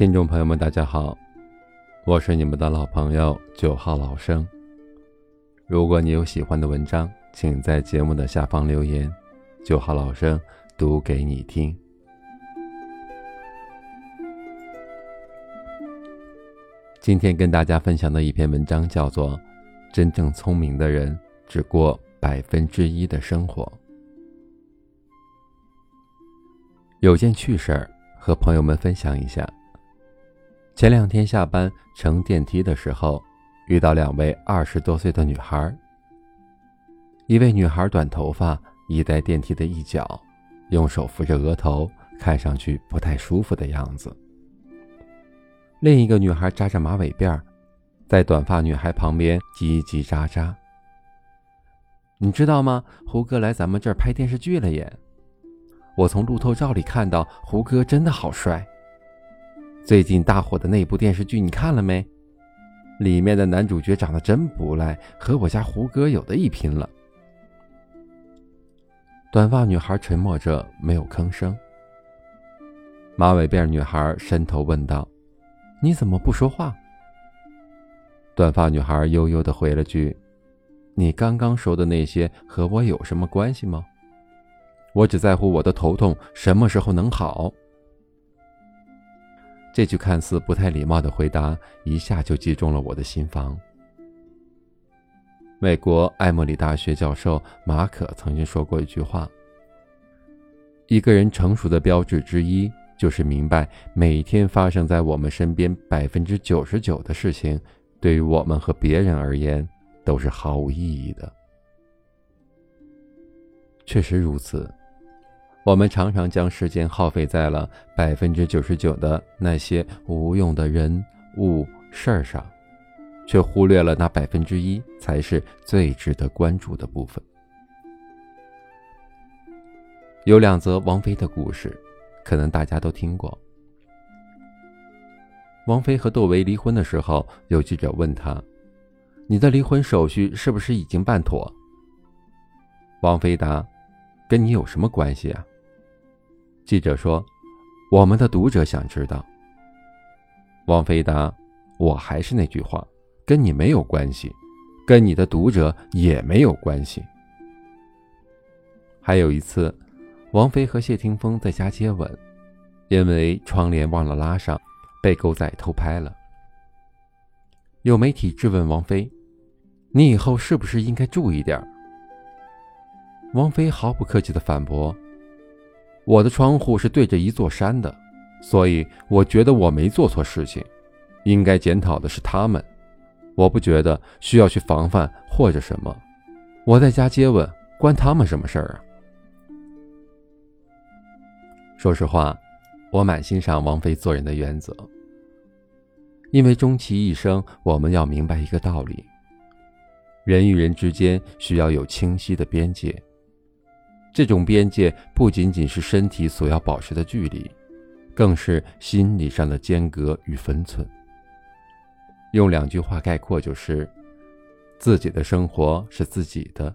听众朋友们，大家好，我是你们的老朋友九号老生。如果你有喜欢的文章，请在节目的下方留言，九号老生读给你听。今天跟大家分享的一篇文章叫做《真正聪明的人只过百分之一的生活》。有件趣事儿和朋友们分享一下。前两天下班乘电梯的时候，遇到两位二十多岁的女孩。一位女孩短头发，倚在电梯的一角，用手扶着额头，看上去不太舒服的样子。另一个女孩扎着马尾辫，在短发女孩旁边叽叽喳喳。你知道吗？胡歌来咱们这儿拍电视剧了耶！我从路透照里看到胡歌真的好帅。最近大火的那部电视剧你看了没？里面的男主角长得真不赖，和我家胡歌有的一拼了。短发女孩沉默着没有吭声。马尾辫女孩伸头问道。你怎么不说话？短发女孩悠悠的回了句：“你刚刚说的那些和我有什么关系吗？我只在乎我的头痛什么时候能好。”这句看似不太礼貌的回答，一下就击中了我的心房。美国艾默里大学教授马可曾经说过一句话：“一个人成熟的标志之一。”就是明白，每天发生在我们身边百分之九十九的事情，对于我们和别人而言都是毫无意义的。确实如此，我们常常将时间耗费在了百分之九十九的那些无用的人物事儿上，却忽略了那百分之一才是最值得关注的部分。有两则王菲的故事。可能大家都听过，王菲和窦唯离婚的时候，有记者问她：“你的离婚手续是不是已经办妥？”王菲答：“跟你有什么关系啊？”记者说：“我们的读者想知道。”王菲答：“我还是那句话，跟你没有关系，跟你的读者也没有关系。”还有一次。王菲和谢霆锋在家接吻，因为窗帘忘了拉上，被狗仔偷拍了。有媒体质问王菲：“你以后是不是应该注意点？”王菲毫不客气地反驳：“我的窗户是对着一座山的，所以我觉得我没做错事情，应该检讨的是他们。我不觉得需要去防范或者什么。我在家接吻，关他们什么事儿啊？”说实话，我蛮欣赏王菲做人的原则。因为终其一生，我们要明白一个道理：人与人之间需要有清晰的边界。这种边界不仅仅是身体所要保持的距离，更是心理上的间隔与分寸。用两句话概括，就是：自己的生活是自己的，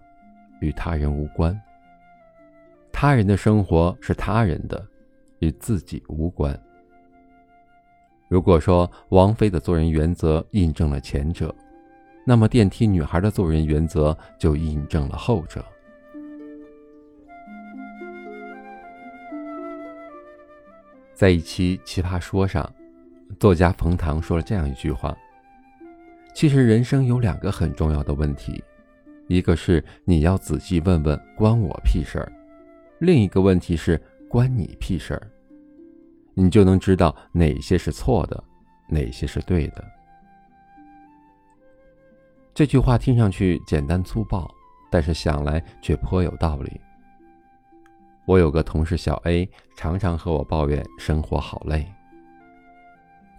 与他人无关；他人的生活是他人的。与自己无关。如果说王菲的做人原则印证了前者，那么电梯女孩的做人原则就印证了后者。在一期《奇葩说》上，作家冯唐说了这样一句话：“其实人生有两个很重要的问题，一个是你要仔细问问关我屁事儿，另一个问题是。”关你屁事儿，你就能知道哪些是错的，哪些是对的。这句话听上去简单粗暴，但是想来却颇有道理。我有个同事小 A，常常和我抱怨生活好累，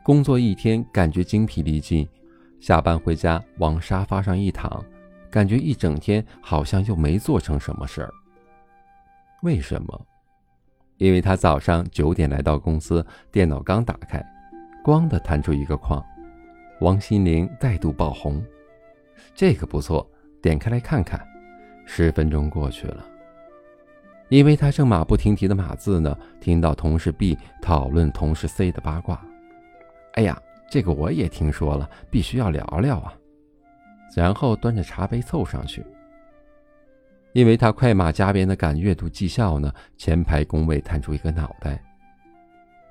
工作一天感觉精疲力尽，下班回家往沙发上一躺，感觉一整天好像又没做成什么事儿。为什么？因为他早上九点来到公司，电脑刚打开，咣的弹出一个框，王心凌再度爆红，这个不错，点开来看看。十分钟过去了，因为他正马不停蹄的码字呢，听到同事 B 讨论同事 C 的八卦，哎呀，这个我也听说了，必须要聊聊啊。”然后端着茶杯凑上去。因为他快马加鞭的赶阅读绩效呢，前排工位探出一个脑袋：“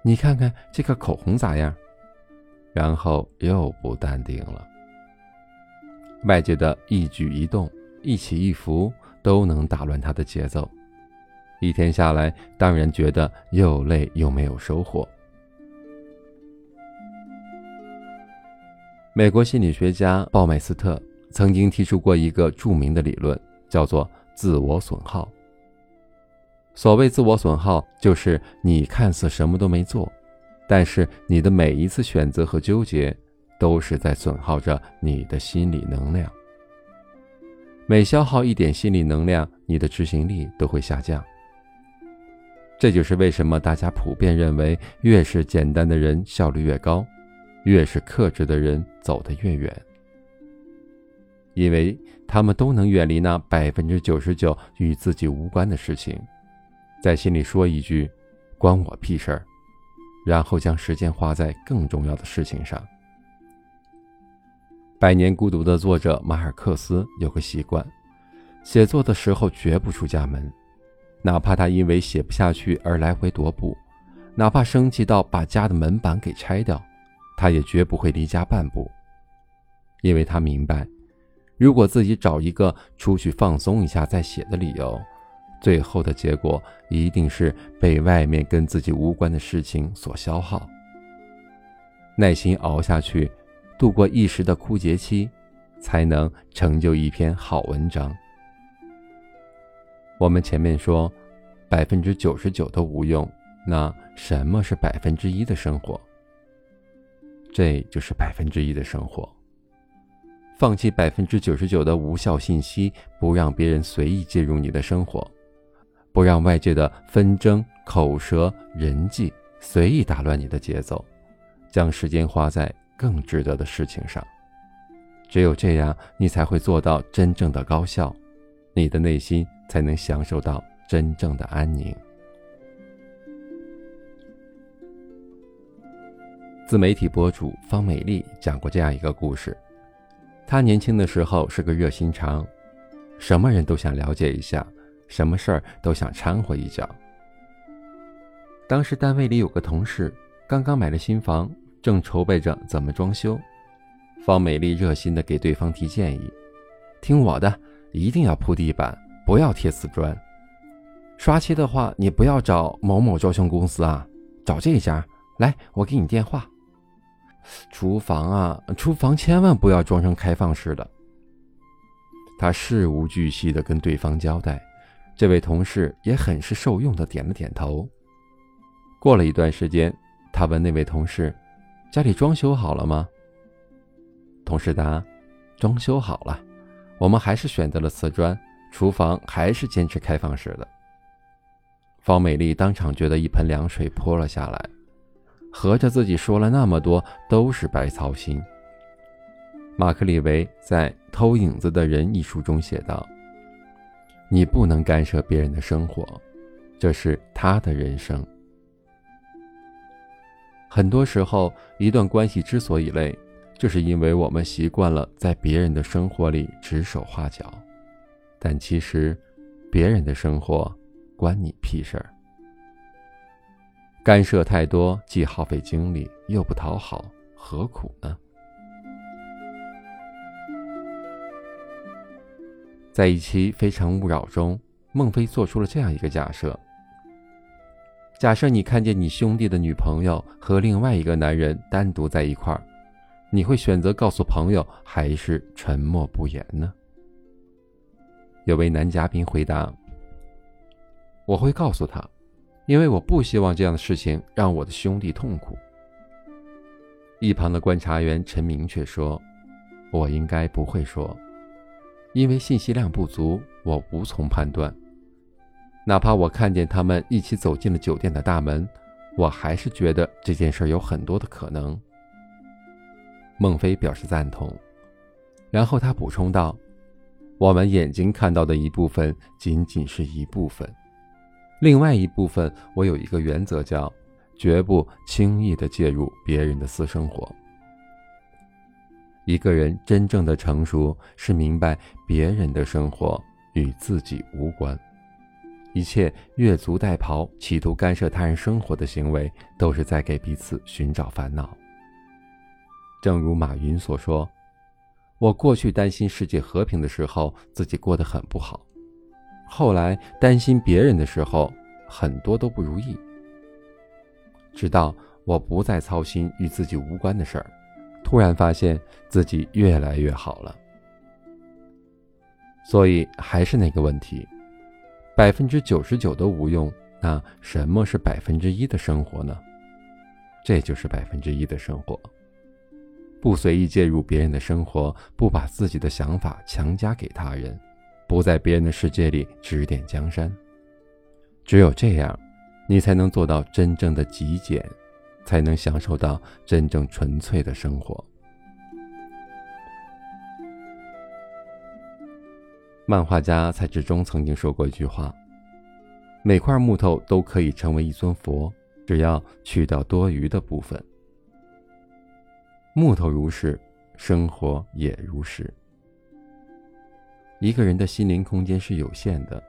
你看看这个口红咋样？”然后又不淡定了。外界的一举一动、一起一伏都能打乱他的节奏。一天下来，当然觉得又累又没有收获。美国心理学家鲍麦斯特曾经提出过一个著名的理论，叫做。自我损耗。所谓自我损耗，就是你看似什么都没做，但是你的每一次选择和纠结，都是在损耗着你的心理能量。每消耗一点心理能量，你的执行力都会下降。这就是为什么大家普遍认为，越是简单的人效率越高，越是克制的人走得越远。因为他们都能远离那百分之九十九与自己无关的事情，在心里说一句“关我屁事儿”，然后将时间花在更重要的事情上。《百年孤独》的作者马尔克斯有个习惯，写作的时候绝不出家门，哪怕他因为写不下去而来回踱步，哪怕生气到把家的门板给拆掉，他也绝不会离家半步，因为他明白。如果自己找一个出去放松一下再写的理由，最后的结果一定是被外面跟自己无关的事情所消耗。耐心熬下去，度过一时的枯竭期，才能成就一篇好文章。我们前面说，百分之九十九都无用，那什么是百分之一的生活？这就是百分之一的生活。放弃百分之九十九的无效信息，不让别人随意介入你的生活，不让外界的纷争、口舌、人际随意打乱你的节奏，将时间花在更值得的事情上。只有这样，你才会做到真正的高效，你的内心才能享受到真正的安宁。自媒体博主方美丽讲过这样一个故事。她年轻的时候是个热心肠，什么人都想了解一下，什么事儿都想掺和一脚。当时单位里有个同事刚刚买了新房，正筹备着怎么装修。方美丽热心的给对方提建议：“听我的，一定要铺地板，不要贴瓷砖。刷漆的话，你不要找某某装修公司啊，找这家。来，我给你电话。”厨房啊，厨房千万不要装成开放式的。他事无巨细的跟对方交代，这位同事也很是受用的点了点头。过了一段时间，他问那位同事：“家里装修好了吗？”同事答：“装修好了，我们还是选择了瓷砖，厨房还是坚持开放式的。”方美丽当场觉得一盆凉水泼了下来。合着自己说了那么多都是白操心。马克·李维在《偷影子的人》一书中写道：“你不能干涉别人的生活，这是他的人生。很多时候，一段关系之所以累，就是因为我们习惯了在别人的生活里指手画脚，但其实，别人的生活关你屁事儿。”干涉太多，既耗费精力，又不讨好，何苦呢？在一期《非诚勿扰》中，孟非做出了这样一个假设：假设你看见你兄弟的女朋友和另外一个男人单独在一块儿，你会选择告诉朋友，还是沉默不言呢？有位男嘉宾回答：“我会告诉他。”因为我不希望这样的事情让我的兄弟痛苦。一旁的观察员陈明却说：“我应该不会说，因为信息量不足，我无从判断。哪怕我看见他们一起走进了酒店的大门，我还是觉得这件事有很多的可能。”孟非表示赞同，然后他补充道：“我们眼睛看到的一部分，仅仅是一部分。”另外一部分，我有一个原则，叫绝不轻易的介入别人的私生活。一个人真正的成熟，是明白别人的生活与自己无关，一切越俎代庖、企图干涉他人生活的行为，都是在给彼此寻找烦恼。正如马云所说：“我过去担心世界和平的时候，自己过得很不好；后来担心别人的时候，很多都不如意。直到我不再操心与自己无关的事儿。”突然发现自己越来越好了，所以还是那个问题：百分之九十九都无用，那什么是百分之一的生活呢？这就是百分之一的生活。不随意介入别人的生活，不把自己的想法强加给他人，不在别人的世界里指点江山。只有这样，你才能做到真正的极简。才能享受到真正纯粹的生活。漫画家蔡志忠曾经说过一句话：“每块木头都可以成为一尊佛，只要去掉多余的部分。”木头如是，生活也如是。一个人的心灵空间是有限的，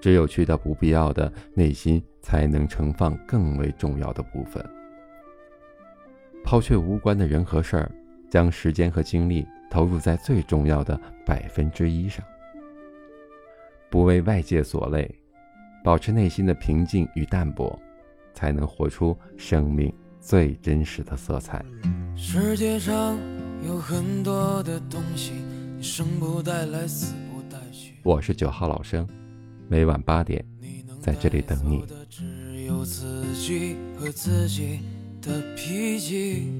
只有去掉不必要的，内心才能盛放更为重要的部分。抛却无关的人和事儿，将时间和精力投入在最重要的百分之一上，不为外界所累，保持内心的平静与淡泊，才能活出生命最真实的色彩。世界上有很多的东西，生不带来，死不带去。我是九号老生，每晚八点在这里等你。的脾气。